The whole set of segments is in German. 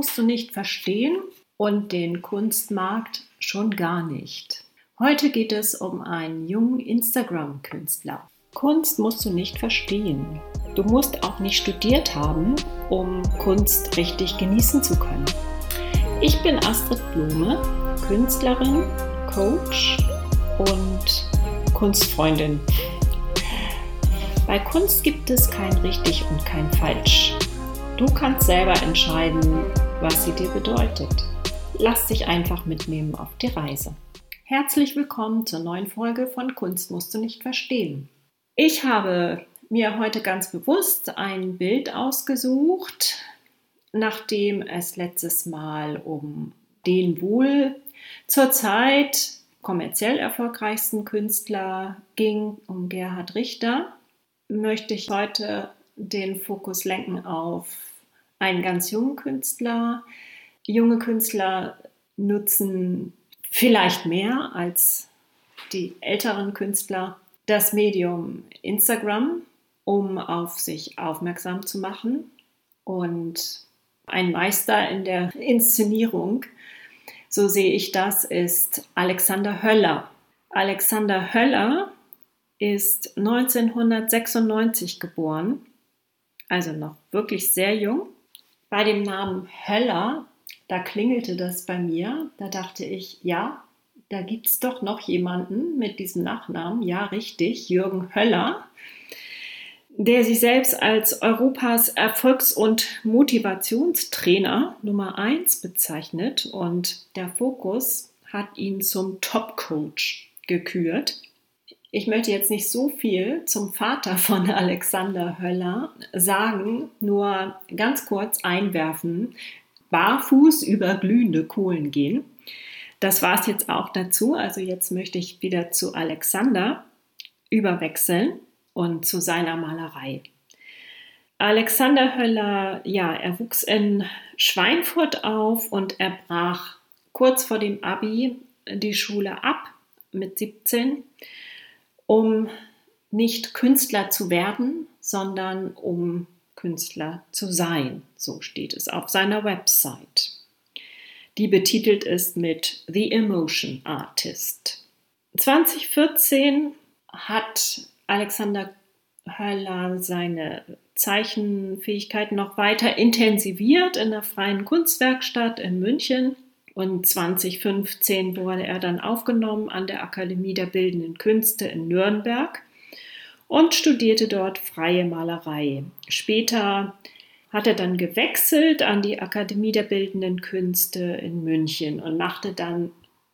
musst du nicht verstehen und den Kunstmarkt schon gar nicht. Heute geht es um einen jungen Instagram-Künstler. Kunst musst du nicht verstehen. Du musst auch nicht studiert haben, um Kunst richtig genießen zu können. Ich bin Astrid Blume, Künstlerin, Coach und Kunstfreundin. Bei Kunst gibt es kein richtig und kein falsch. Du kannst selber entscheiden, was sie dir bedeutet. Lass dich einfach mitnehmen auf die Reise. Herzlich willkommen zur neuen Folge von Kunst musst du nicht verstehen. Ich habe mir heute ganz bewusst ein Bild ausgesucht, nachdem es letztes Mal um den wohl zurzeit kommerziell erfolgreichsten Künstler ging, um Gerhard Richter, möchte ich heute den Fokus lenken auf einen ganz jungen Künstler. Junge Künstler nutzen vielleicht mehr als die älteren Künstler das Medium Instagram, um auf sich aufmerksam zu machen. Und ein Meister in der Inszenierung, so sehe ich das, ist Alexander Höller. Alexander Höller ist 1996 geboren, also noch wirklich sehr jung bei dem Namen Höller, da klingelte das bei mir. Da dachte ich, ja, da gibt es doch noch jemanden mit diesem Nachnamen. Ja, richtig, Jürgen Höller, der sich selbst als Europas Erfolgs- und Motivationstrainer Nummer 1 bezeichnet. Und der Fokus hat ihn zum Top-Coach gekürt. Ich möchte jetzt nicht so viel zum Vater von Alexander Höller sagen, nur ganz kurz einwerfen, barfuß über glühende Kohlen gehen. Das war es jetzt auch dazu. Also jetzt möchte ich wieder zu Alexander überwechseln und zu seiner Malerei. Alexander Höller, ja, er wuchs in Schweinfurt auf und er brach kurz vor dem Abi die Schule ab mit 17 um nicht Künstler zu werden, sondern um Künstler zu sein. So steht es auf seiner Website. Die betitelt ist mit The Emotion Artist. 2014 hat Alexander Höller seine Zeichenfähigkeiten noch weiter intensiviert in der Freien Kunstwerkstatt in München und 2015 wurde er dann aufgenommen an der Akademie der Bildenden Künste in Nürnberg und studierte dort freie Malerei. Später hat er dann gewechselt an die Akademie der Bildenden Künste in München und machte dann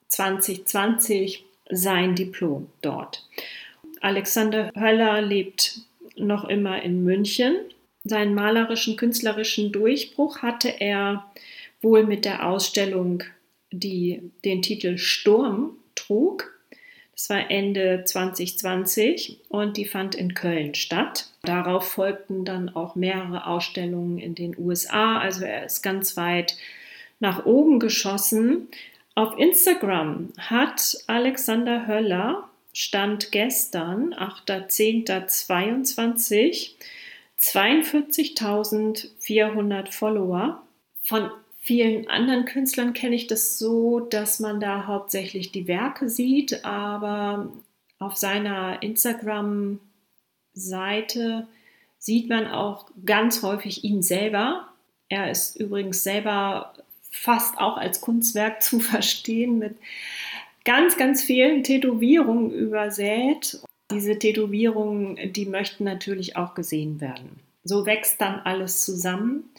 2020 sein Diplom dort. Alexander Höller lebt noch immer in München. Seinen malerischen, künstlerischen Durchbruch hatte er wohl mit der Ausstellung, die den Titel Sturm trug. Das war Ende 2020 und die fand in Köln statt. Darauf folgten dann auch mehrere Ausstellungen in den USA. Also er ist ganz weit nach oben geschossen. Auf Instagram hat Alexander Höller, Stand gestern, 8.10.22, 42.400 Follower. Von vielen anderen Künstlern kenne ich das so, dass man da hauptsächlich die Werke sieht, aber auf seiner Instagram-Seite sieht man auch ganz häufig ihn selber. Er ist übrigens selber fast auch als Kunstwerk zu verstehen mit ganz, ganz vielen Tätowierungen übersät. Diese Tätowierungen, die möchten natürlich auch gesehen werden. So wächst dann alles zusammen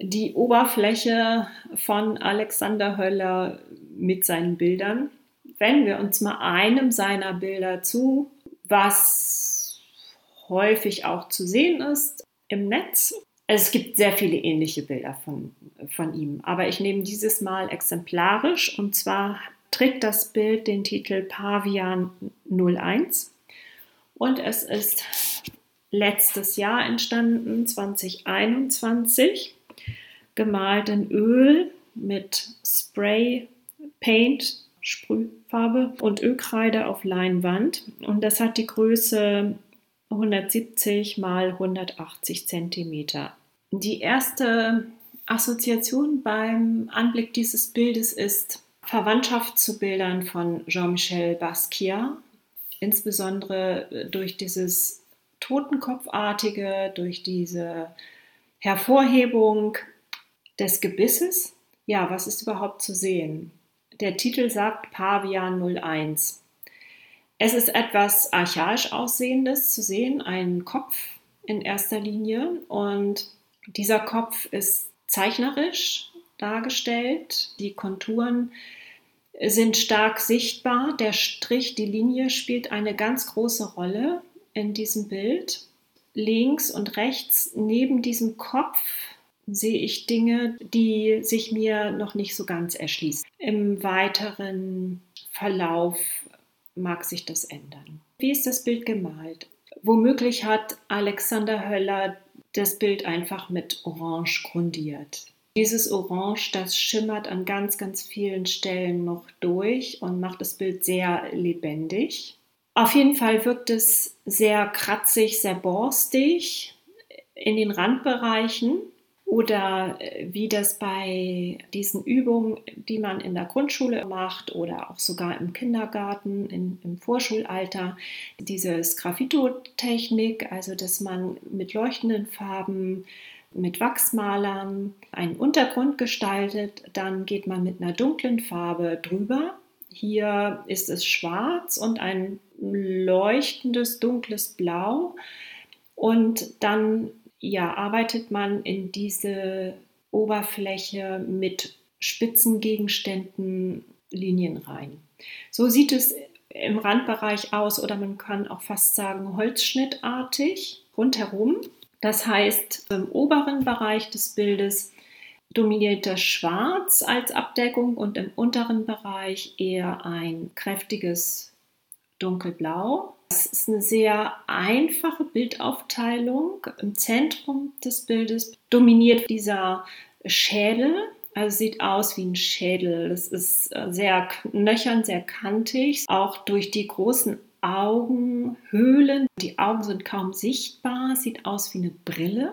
die Oberfläche von Alexander Höller mit seinen Bildern. Wenn wir uns mal einem seiner Bilder zu, was häufig auch zu sehen ist im Netz. Es gibt sehr viele ähnliche Bilder von, von ihm, aber ich nehme dieses Mal exemplarisch und zwar trägt das Bild den Titel Pavian 01 und es ist letztes Jahr entstanden, 2021 gemalt in Öl mit Spray, Paint, Sprühfarbe und Ölkreide auf Leinwand. Und das hat die Größe 170 mal 180 cm. Die erste Assoziation beim Anblick dieses Bildes ist Verwandtschaft zu Bildern von Jean-Michel Basquiat, insbesondere durch dieses Totenkopfartige, durch diese Hervorhebung des Gebisses. Ja, was ist überhaupt zu sehen? Der Titel sagt Pavian 01. Es ist etwas archaisch aussehendes zu sehen, ein Kopf in erster Linie und dieser Kopf ist zeichnerisch dargestellt. Die Konturen sind stark sichtbar. Der Strich, die Linie spielt eine ganz große Rolle in diesem Bild. Links und rechts neben diesem Kopf sehe ich Dinge, die sich mir noch nicht so ganz erschließen. Im weiteren Verlauf mag sich das ändern. Wie ist das Bild gemalt? Womöglich hat Alexander Höller das Bild einfach mit Orange grundiert. Dieses Orange, das schimmert an ganz, ganz vielen Stellen noch durch und macht das Bild sehr lebendig. Auf jeden Fall wirkt es sehr kratzig, sehr borstig in den Randbereichen oder äh, wie das bei diesen Übungen, die man in der Grundschule macht oder auch sogar im Kindergarten, in, im Vorschulalter, diese Graffito-Technik, also dass man mit leuchtenden Farben, mit Wachsmalern einen Untergrund gestaltet, dann geht man mit einer dunklen Farbe drüber. Hier ist es schwarz und ein leuchtendes dunkles Blau. Und dann ja, arbeitet man in diese Oberfläche mit spitzen Gegenständen Linien rein. So sieht es im Randbereich aus oder man kann auch fast sagen holzschnittartig rundherum. Das heißt, im oberen Bereich des Bildes dominiert das Schwarz als Abdeckung und im unteren Bereich eher ein kräftiges Dunkelblau. Das ist eine sehr einfache Bildaufteilung. Im Zentrum des Bildes dominiert dieser Schädel, also sieht aus wie ein Schädel. Das ist äh, sehr nöchern, sehr kantig, auch durch die großen Augenhöhlen. Die Augen sind kaum sichtbar, sieht aus wie eine Brille.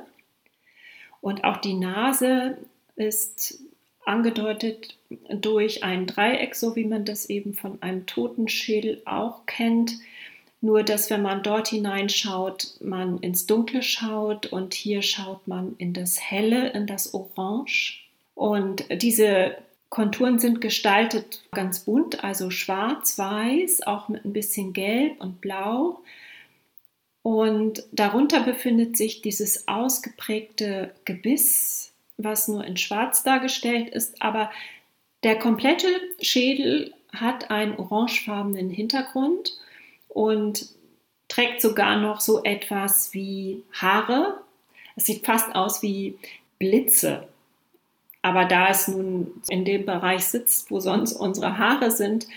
Und auch die Nase ist angedeutet durch ein Dreieck, so wie man das eben von einem Totenschädel auch kennt. Nur, dass wenn man dort hineinschaut, man ins Dunkle schaut und hier schaut man in das Helle, in das Orange. Und diese Konturen sind gestaltet ganz bunt, also schwarz, weiß, auch mit ein bisschen gelb und blau. Und darunter befindet sich dieses ausgeprägte Gebiss, was nur in schwarz dargestellt ist, aber der komplette Schädel hat einen orangefarbenen Hintergrund und trägt sogar noch so etwas wie Haare. Es sieht fast aus wie Blitze. Aber da es nun in dem Bereich sitzt, wo sonst unsere Haare sind,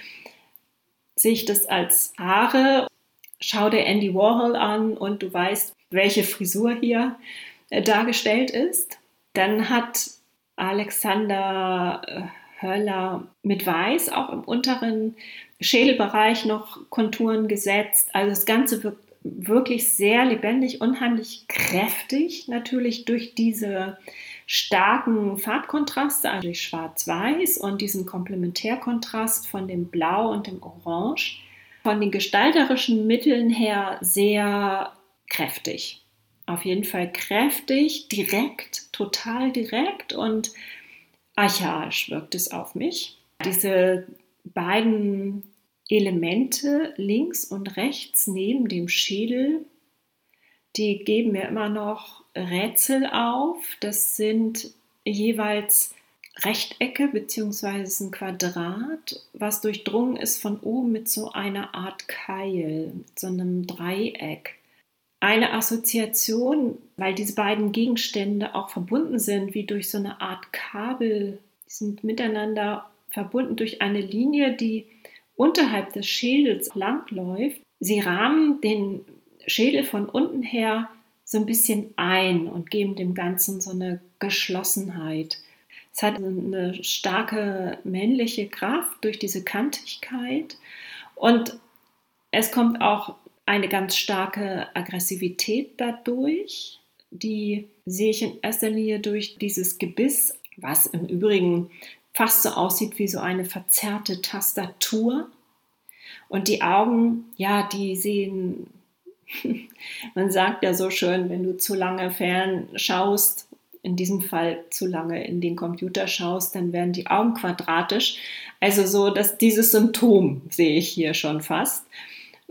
sehe ich das als Haare. Schau dir Andy Warhol an und du weißt, welche Frisur hier äh, dargestellt ist. Dann hat Alexander äh, Höller mit Weiß auch im unteren Schädelbereich noch Konturen gesetzt. Also das Ganze wirkt wirklich sehr lebendig, unheimlich kräftig, natürlich durch diese starken Farbkontraste, also Schwarz-Weiß und diesen Komplementärkontrast von dem Blau und dem Orange. Von den gestalterischen Mitteln her sehr kräftig. Auf jeden Fall kräftig, direkt, total direkt und archaisch wirkt es auf mich. Diese beiden Elemente links und rechts neben dem Schädel, die geben mir immer noch Rätsel auf. Das sind jeweils Rechtecke bzw. ein Quadrat, was durchdrungen ist von oben mit so einer Art Keil, mit so einem Dreieck. Eine Assoziation, weil diese beiden Gegenstände auch verbunden sind, wie durch so eine Art Kabel, die sind miteinander verbunden durch eine Linie, die unterhalb des Schädels langläuft. Sie rahmen den Schädel von unten her so ein bisschen ein und geben dem Ganzen so eine Geschlossenheit. Es hat eine starke männliche Kraft durch diese Kantigkeit und es kommt auch eine ganz starke Aggressivität dadurch. die sehe ich in erster Linie durch dieses Gebiss, was im Übrigen fast so aussieht wie so eine verzerrte Tastatur. Und die Augen, ja, die sehen, man sagt ja so schön, wenn du zu lange fern schaust, in diesem Fall zu lange in den Computer schaust, dann werden die Augen quadratisch. Also so, dass dieses Symptom sehe ich hier schon fast.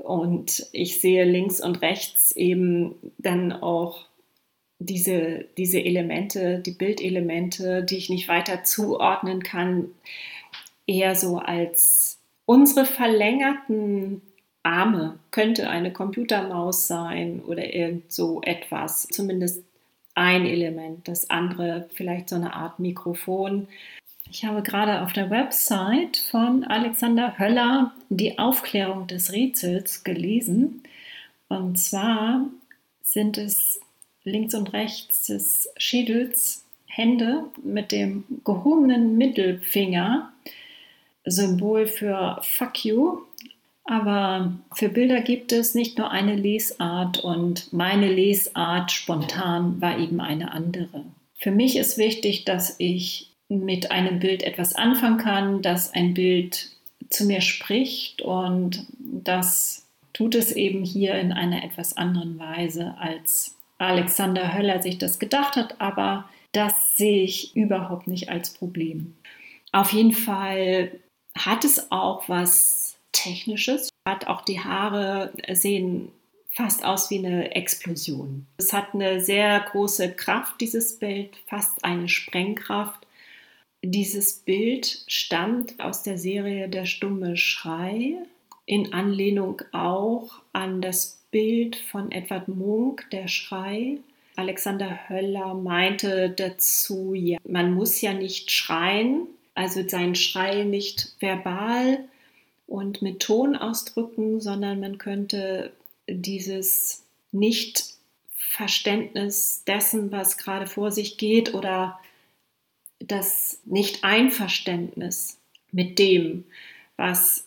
Und ich sehe links und rechts eben dann auch diese, diese Elemente, die Bildelemente, die ich nicht weiter zuordnen kann, eher so als unsere verlängerten Arme. Könnte eine Computermaus sein oder irgend so etwas. Zumindest ein Element. Das andere vielleicht so eine Art Mikrofon. Ich habe gerade auf der Website von Alexander Höller die Aufklärung des Rätsels gelesen. Und zwar sind es links und rechts des Schädels Hände mit dem gehobenen Mittelfinger, Symbol für Fuck you. Aber für Bilder gibt es nicht nur eine Lesart und meine Lesart spontan war eben eine andere. Für mich ist wichtig, dass ich mit einem Bild etwas anfangen kann, dass ein Bild zu mir spricht und das tut es eben hier in einer etwas anderen Weise als Alexander Höller sich das gedacht hat, aber das sehe ich überhaupt nicht als Problem. Auf jeden Fall hat es auch was Technisches, hat auch die Haare sehen fast aus wie eine Explosion. Es hat eine sehr große Kraft, dieses Bild, fast eine Sprengkraft. Dieses Bild stammt aus der Serie Der stumme Schrei, in Anlehnung auch an das Bild von Edward Munk, der Schrei. Alexander Höller meinte dazu, ja, man muss ja nicht schreien, also seinen Schrei nicht verbal und mit Ton ausdrücken, sondern man könnte dieses Nicht-Verständnis dessen, was gerade vor sich geht oder das Nicht-Einverständnis mit dem, was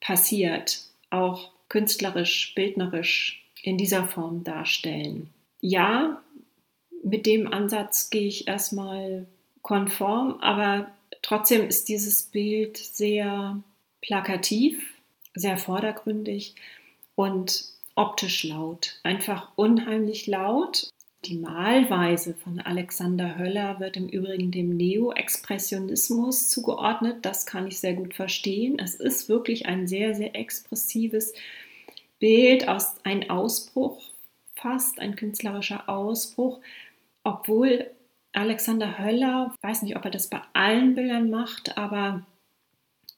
passiert, auch künstlerisch, bildnerisch in dieser Form darstellen. Ja, mit dem Ansatz gehe ich erstmal konform, aber trotzdem ist dieses Bild sehr plakativ, sehr vordergründig und optisch laut. Einfach unheimlich laut. Die Malweise von Alexander Höller wird im Übrigen dem Neo-Expressionismus zugeordnet. Das kann ich sehr gut verstehen. Es ist wirklich ein sehr, sehr expressives Bild aus ein Ausbruch, fast ein künstlerischer Ausbruch, obwohl Alexander Höller, weiß nicht, ob er das bei allen Bildern macht, aber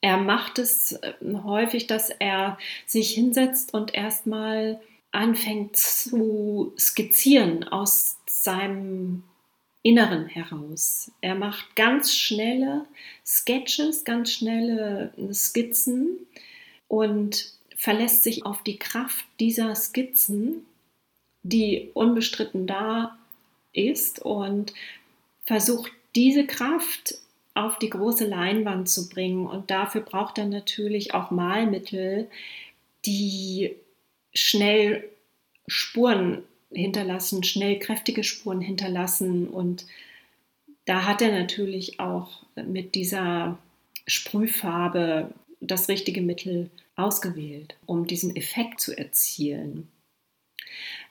er macht es äh, häufig, dass er sich hinsetzt und erstmal anfängt zu skizzieren aus seinem Inneren heraus. Er macht ganz schnelle Sketches, ganz schnelle Skizzen und verlässt sich auf die Kraft dieser Skizzen, die unbestritten da ist und versucht diese Kraft auf die große Leinwand zu bringen. Und dafür braucht er natürlich auch Malmittel, die schnell Spuren hinterlassen, schnell kräftige Spuren hinterlassen. Und da hat er natürlich auch mit dieser Sprühfarbe das richtige Mittel ausgewählt, um diesen Effekt zu erzielen.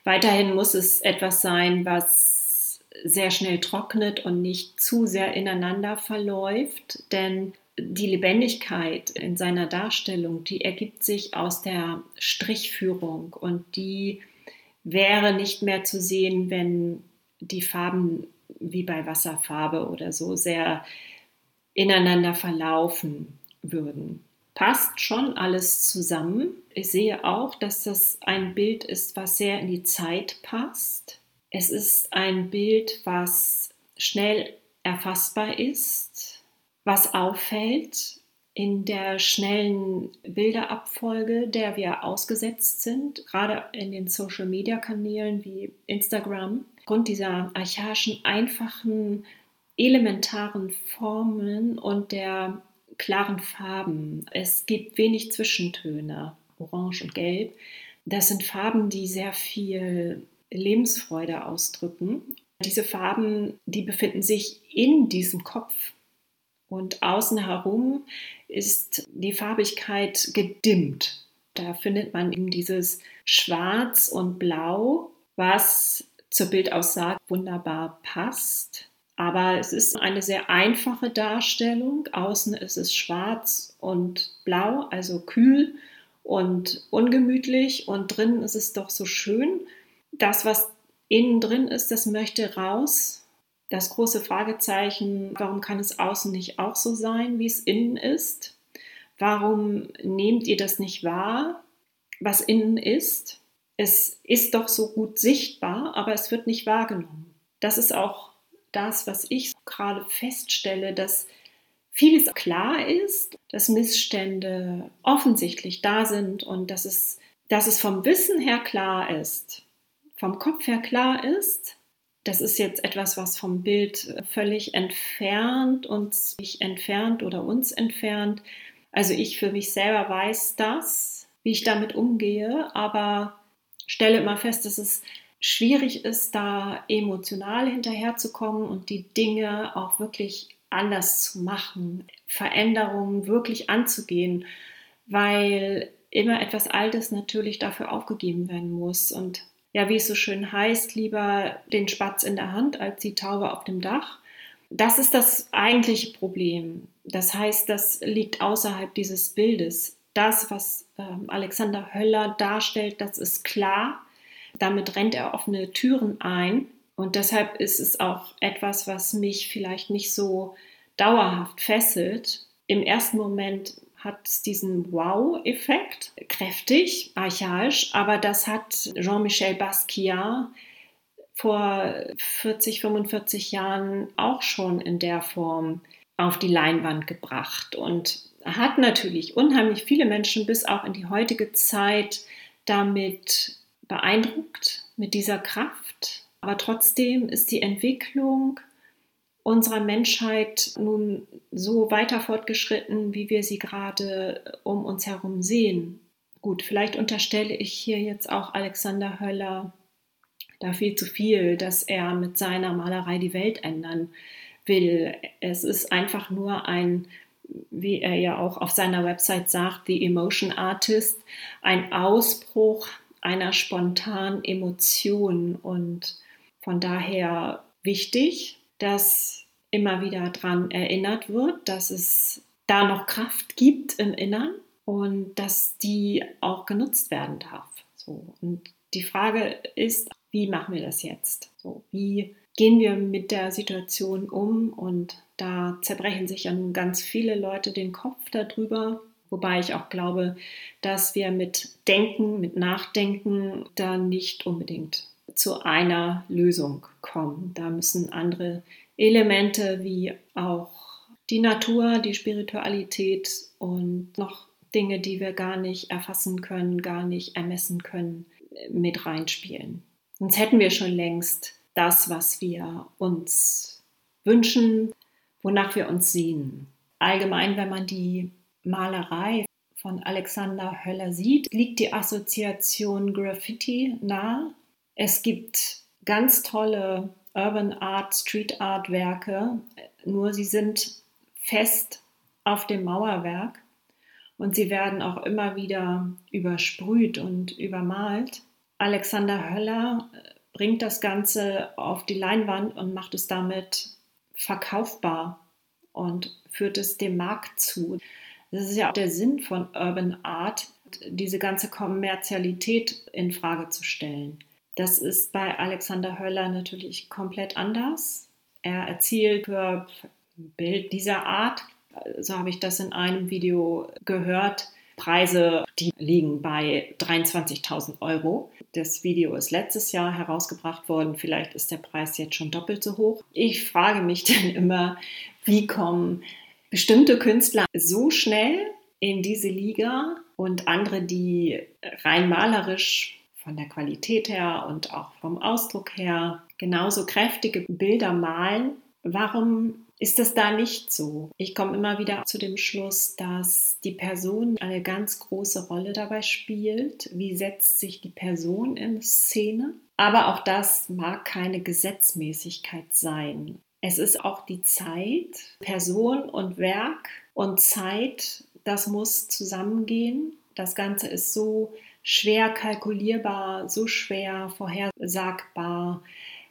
Weiterhin muss es etwas sein, was sehr schnell trocknet und nicht zu sehr ineinander verläuft, denn die Lebendigkeit in seiner Darstellung, die ergibt sich aus der Strichführung und die wäre nicht mehr zu sehen, wenn die Farben wie bei Wasserfarbe oder so sehr ineinander verlaufen würden passt schon alles zusammen. Ich sehe auch, dass das ein Bild ist, was sehr in die Zeit passt. Es ist ein Bild, was schnell erfassbar ist, was auffällt in der schnellen Bilderabfolge, der wir ausgesetzt sind, gerade in den Social-Media-Kanälen wie Instagram. Aufgrund dieser archaischen, einfachen, elementaren Formen und der klaren Farben. Es gibt wenig Zwischentöne, orange und gelb. Das sind Farben, die sehr viel Lebensfreude ausdrücken. Diese Farben, die befinden sich in diesem Kopf. Und außen herum ist die Farbigkeit gedimmt. Da findet man eben dieses Schwarz und Blau, was zur Bildaussage wunderbar passt. Aber es ist eine sehr einfache Darstellung. Außen ist es schwarz und blau, also kühl und ungemütlich. Und drinnen ist es doch so schön. Das, was innen drin ist, das möchte raus. Das große Fragezeichen, warum kann es außen nicht auch so sein, wie es innen ist? Warum nehmt ihr das nicht wahr, was innen ist? Es ist doch so gut sichtbar, aber es wird nicht wahrgenommen. Das ist auch das, was ich gerade feststelle, dass vieles klar ist, dass Missstände offensichtlich da sind und dass es, dass es vom Wissen her klar ist, vom Kopf her klar ist. Das ist jetzt etwas, was vom Bild völlig entfernt uns entfernt oder uns entfernt. Also ich für mich selber weiß das, wie ich damit umgehe, aber stelle immer fest, dass es schwierig ist, da emotional hinterherzukommen und die Dinge auch wirklich anders zu machen, Veränderungen wirklich anzugehen, weil immer etwas Altes natürlich dafür aufgegeben werden muss. Und ja, wie es so schön heißt, lieber den Spatz in der Hand als die Taube auf dem Dach. Das ist das eigentliche Problem. Das heißt, das liegt außerhalb dieses Bildes. Das, was äh, Alexander Höller darstellt, das ist klar. Damit rennt er offene Türen ein. Und deshalb ist es auch etwas, was mich vielleicht nicht so dauerhaft fesselt. Im ersten Moment hat es diesen Wow-Effekt, kräftig, archaisch, aber das hat Jean-Michel Basquiat vor 40, 45 Jahren auch schon in der Form auf die Leinwand gebracht und hat natürlich unheimlich viele Menschen bis auch in die heutige Zeit damit beeindruckt mit dieser Kraft. Aber trotzdem ist die Entwicklung unserer Menschheit nun so weiter fortgeschritten, wie wir sie gerade um uns herum sehen. Gut, vielleicht unterstelle ich hier jetzt auch Alexander Höller da viel zu viel, dass er mit seiner Malerei die Welt ändern will. Es ist einfach nur ein wie er ja auch auf seiner Website sagt, The Emotion Artist, ein Ausbruch einer spontanen Emotion und von daher wichtig, dass immer wieder daran erinnert wird, dass es da noch Kraft gibt im Innern und dass die auch genutzt werden darf. So. Und die Frage ist, wie machen wir das jetzt? So, wie gehen wir mit der Situation um? Und da zerbrechen sich ja nun ganz viele Leute den Kopf darüber, Wobei ich auch glaube, dass wir mit Denken, mit Nachdenken da nicht unbedingt zu einer Lösung kommen. Da müssen andere Elemente wie auch die Natur, die Spiritualität und noch Dinge, die wir gar nicht erfassen können, gar nicht ermessen können, mit reinspielen. Sonst hätten wir schon längst das, was wir uns wünschen, wonach wir uns sehen. Allgemein, wenn man die Malerei von Alexander Höller sieht, liegt die Assoziation Graffiti nahe. Es gibt ganz tolle Urban Art, Street Art Werke, nur sie sind fest auf dem Mauerwerk und sie werden auch immer wieder übersprüht und übermalt. Alexander Höller äh, bringt das Ganze auf die Leinwand und macht es damit verkaufbar und führt es dem Markt zu. Das ist ja auch der Sinn von Urban Art, diese ganze Kommerzialität in Frage zu stellen. Das ist bei Alexander Höller natürlich komplett anders. Er erzielt für ein Bild dieser Art, so habe ich das in einem Video gehört, Preise, die liegen bei 23.000 Euro. Das Video ist letztes Jahr herausgebracht worden. Vielleicht ist der Preis jetzt schon doppelt so hoch. Ich frage mich dann immer, wie kommen bestimmte Künstler so schnell in diese Liga und andere, die rein malerisch von der Qualität her und auch vom Ausdruck her genauso kräftige Bilder malen. Warum ist es da nicht so. Ich komme immer wieder zu dem Schluss, dass die Person eine ganz große Rolle dabei spielt. Wie setzt sich die Person in Szene? Aber auch das mag keine Gesetzmäßigkeit sein. Es ist auch die Zeit, Person und Werk und Zeit, das muss zusammengehen. Das Ganze ist so schwer kalkulierbar, so schwer vorhersagbar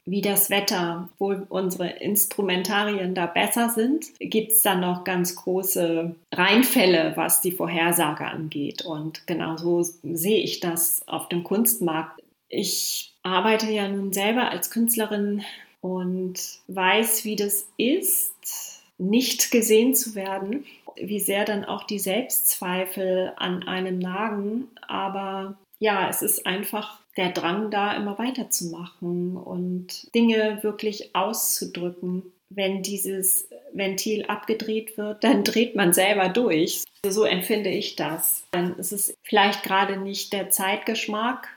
wie das Wetter, wo unsere Instrumentarien da besser sind, gibt es dann noch ganz große Reinfälle, was die Vorhersage angeht. Und genau so sehe ich das auf dem Kunstmarkt. Ich arbeite ja nun selber als Künstlerin und weiß, wie das ist, nicht gesehen zu werden, wie sehr dann auch die Selbstzweifel an einem nagen. Aber ja, es ist einfach der Drang da, immer weiterzumachen und Dinge wirklich auszudrücken. Wenn dieses Ventil abgedreht wird, dann dreht man selber durch. So empfinde ich das. Dann ist es vielleicht gerade nicht der Zeitgeschmack,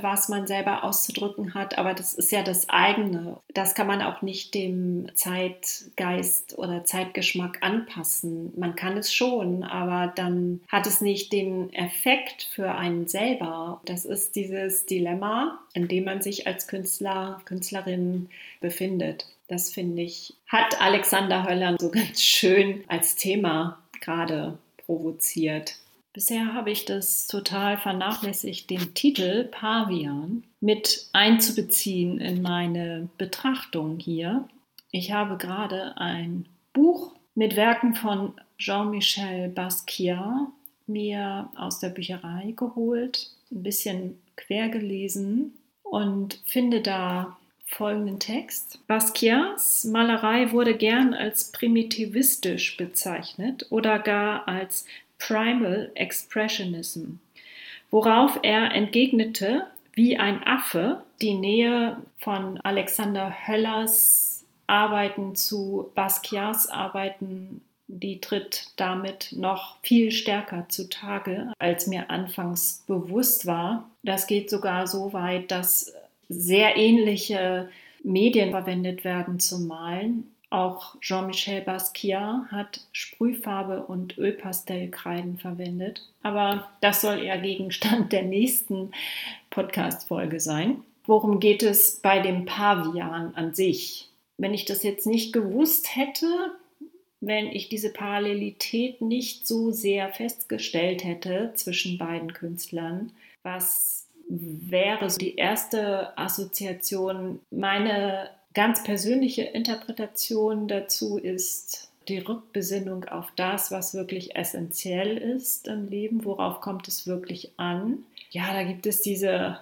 was man selber auszudrücken hat, aber das ist ja das eigene. Das kann man auch nicht dem Zeitgeist oder Zeitgeschmack anpassen. Man kann es schon, aber dann hat es nicht den Effekt für einen selber. Das ist dieses Dilemma, in dem man sich als Künstler, Künstlerin befindet. Das finde ich, hat Alexander Höller so ganz schön als Thema gerade provoziert. Bisher habe ich das total vernachlässigt, den Titel Pavian mit einzubeziehen in meine Betrachtung hier. Ich habe gerade ein Buch mit Werken von Jean-Michel Basquiat mir aus der Bücherei geholt, ein bisschen quer gelesen und finde da folgenden Text. Basquiats Malerei wurde gern als primitivistisch bezeichnet oder gar als Primal Expressionism, worauf er entgegnete, wie ein Affe, die Nähe von Alexander Höllers Arbeiten zu Basquiats Arbeiten, die tritt damit noch viel stärker zutage, als mir anfangs bewusst war. Das geht sogar so weit, dass sehr ähnliche Medien verwendet werden zum Malen auch Jean-Michel Basquiat hat Sprühfarbe und Ölpastellkreiden verwendet. Aber das soll eher Gegenstand der nächsten Podcast-Folge sein. Worum geht es bei dem Pavian an sich? Wenn ich das jetzt nicht gewusst hätte, wenn ich diese Parallelität nicht so sehr festgestellt hätte zwischen beiden Künstlern, was wäre so die erste Assoziation? Meine ganz persönliche Interpretation dazu ist die Rückbesinnung auf das, was wirklich essentiell ist im Leben, worauf kommt es wirklich an. Ja, da gibt es diese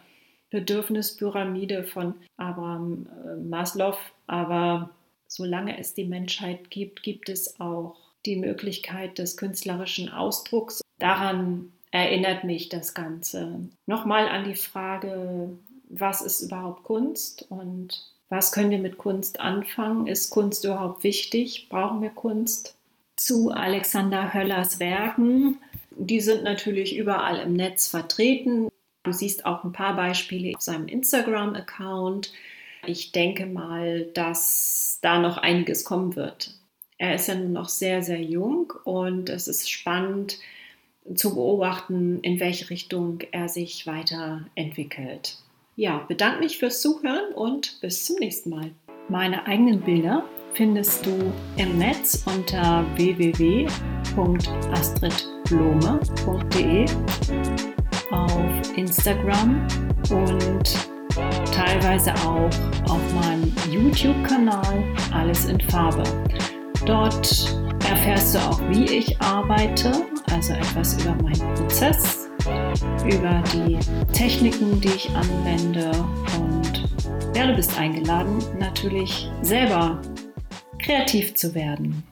Bedürfnispyramide von Abraham äh, Maslow, aber solange es die Menschheit gibt, gibt es auch die Möglichkeit des künstlerischen Ausdrucks. Daran erinnert mich das Ganze. Nochmal an die Frage, was ist überhaupt Kunst und was können wir mit Kunst anfangen? Ist Kunst überhaupt wichtig? Brauchen wir Kunst? Zu Alexander Höllers Werken. Die sind natürlich überall im Netz vertreten. Du siehst auch ein paar Beispiele auf seinem Instagram-Account. Ich denke mal, dass da noch einiges kommen wird. Er ist ja nun noch sehr, sehr jung und es ist spannend zu beobachten, in welche Richtung er sich weiterentwicklt. Ja, bedanke mich fürs Zuhören und bis zum nächsten Mal. Meine eigenen Bilder findest du im Netz unter www.astridblome.de, auf Instagram und teilweise auch auf meinem YouTube-Kanal Alles in Farbe. Dort erfährst du auch, wie ich arbeite, also etwas über meinen Prozess über die Techniken, die ich anwende und ja, du bist eingeladen, natürlich selber kreativ zu werden.